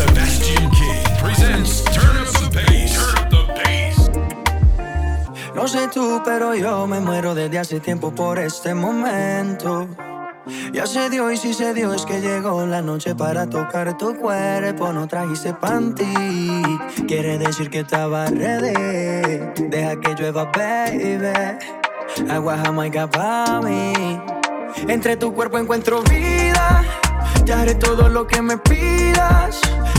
Sebastian King presents Turn Up the Bass. No sé tú, pero yo me muero desde hace tiempo por este momento. Ya se dio y si se dio es que llegó la noche para tocar tu cuerpo. No trajiste panty, quiere decir que estaba ready. Deja que llueva, baby. Agua jamaica para mí. Entre tu cuerpo encuentro vida. Ya haré todo lo que me pidas.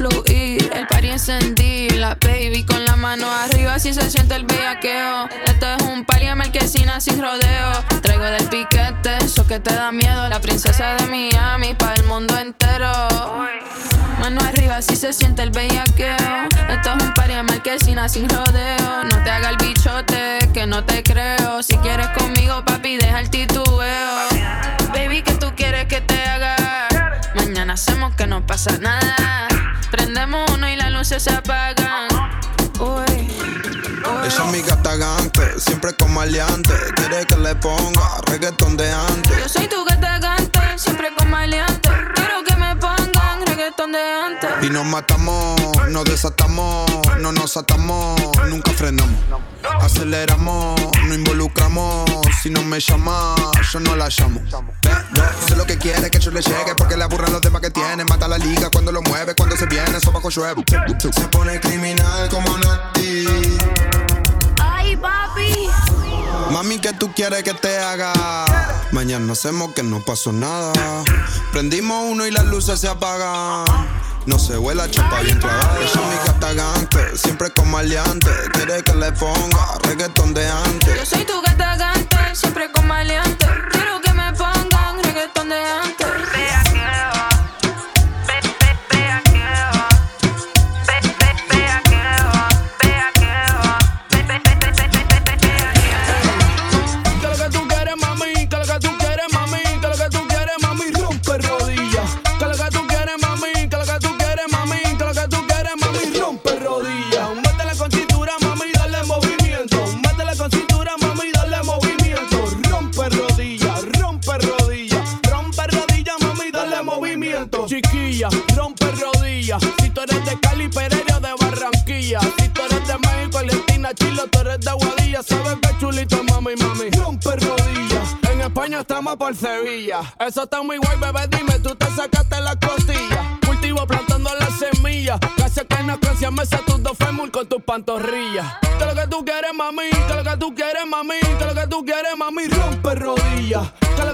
El party encendí, la baby con la mano arriba si se siente el bellaqueo. Esto es un party de marquesina sin rodeo. Traigo del piquete, eso que te da miedo. La princesa de Miami para el mundo entero. Mano arriba si se siente el bellaqueo. Esto es un party de marquesina sin rodeo. No te haga el bichote, que no te creo. Si quieres conmigo, papi, deja el titubeo. Baby, que tú quieres que te haga? Mañana hacemos que no pasa nada. Prendemos uno y las luces se apagan. Uy, Ella es mi gata gante, siempre con maleante. Quiere que le ponga reggaetón de antes. Yo soy tu gata gante, siempre con maleante. Quiero que me pongan reggaetón de antes. Y nos matamos, nos desatamos, no nos atamos, nunca frenamos. Aceleramos, no involucramos. Si no me llama, yo no la llamo. Le llegue porque le aburren los demás que tiene. Mata la liga cuando lo mueve, cuando se viene, eso bajo llueve. Se pone criminal como Nati. Ay, papi. Mami, ¿qué tú quieres que te haga? Mañana hacemos que no pasó nada. Prendimos uno y las luces se apagan. No se vuela chapa bien clavada. Ella es mi gata gante, siempre con maleante. Quiere que le ponga reggaetón de Yo antes. soy tu gata gante, siempre con maleante. Reggaetón de antes. Chiquilla, rompe rodillas. Si tú eres de Cali, Pereira, de Barranquilla. Si tú eres de México, Argentina, Chile, tú eres de Guadilla. Sabes que chulito, mami, mami. Rompe rodillas. En España estamos por Sevilla. Eso está muy guay, bebé. Dime, tú te sacaste la costilla. Cultivo plantando las semillas. Casi que no canción me tus dos fémur con tus pantorrillas. Que lo que tú quieres, mami. Que lo que tú quieres, mami. Que lo que tú quieres, mami. Rompe rodillas. Que lo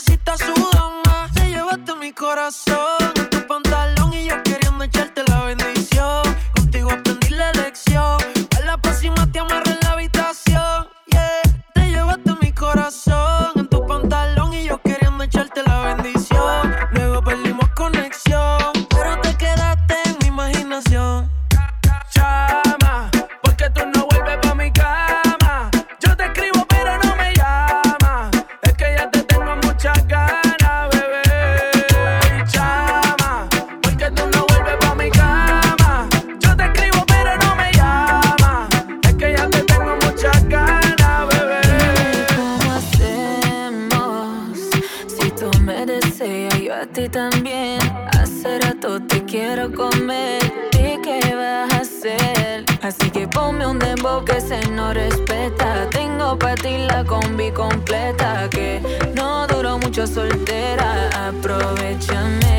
necesitas su dama. Te llevaste mi corazón. what you.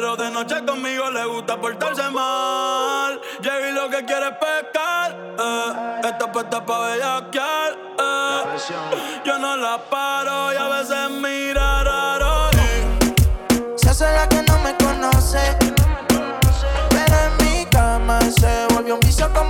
Pero de noche conmigo le gusta portarse mal. Llega lo que quiere es pescar. Eh. Esta puesta pa' bellaquear. Eh. Yo no la paro y a veces mira raro. Se hace la que no me conoce. Pero en mi cama se volvió un vicio como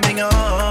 coming on.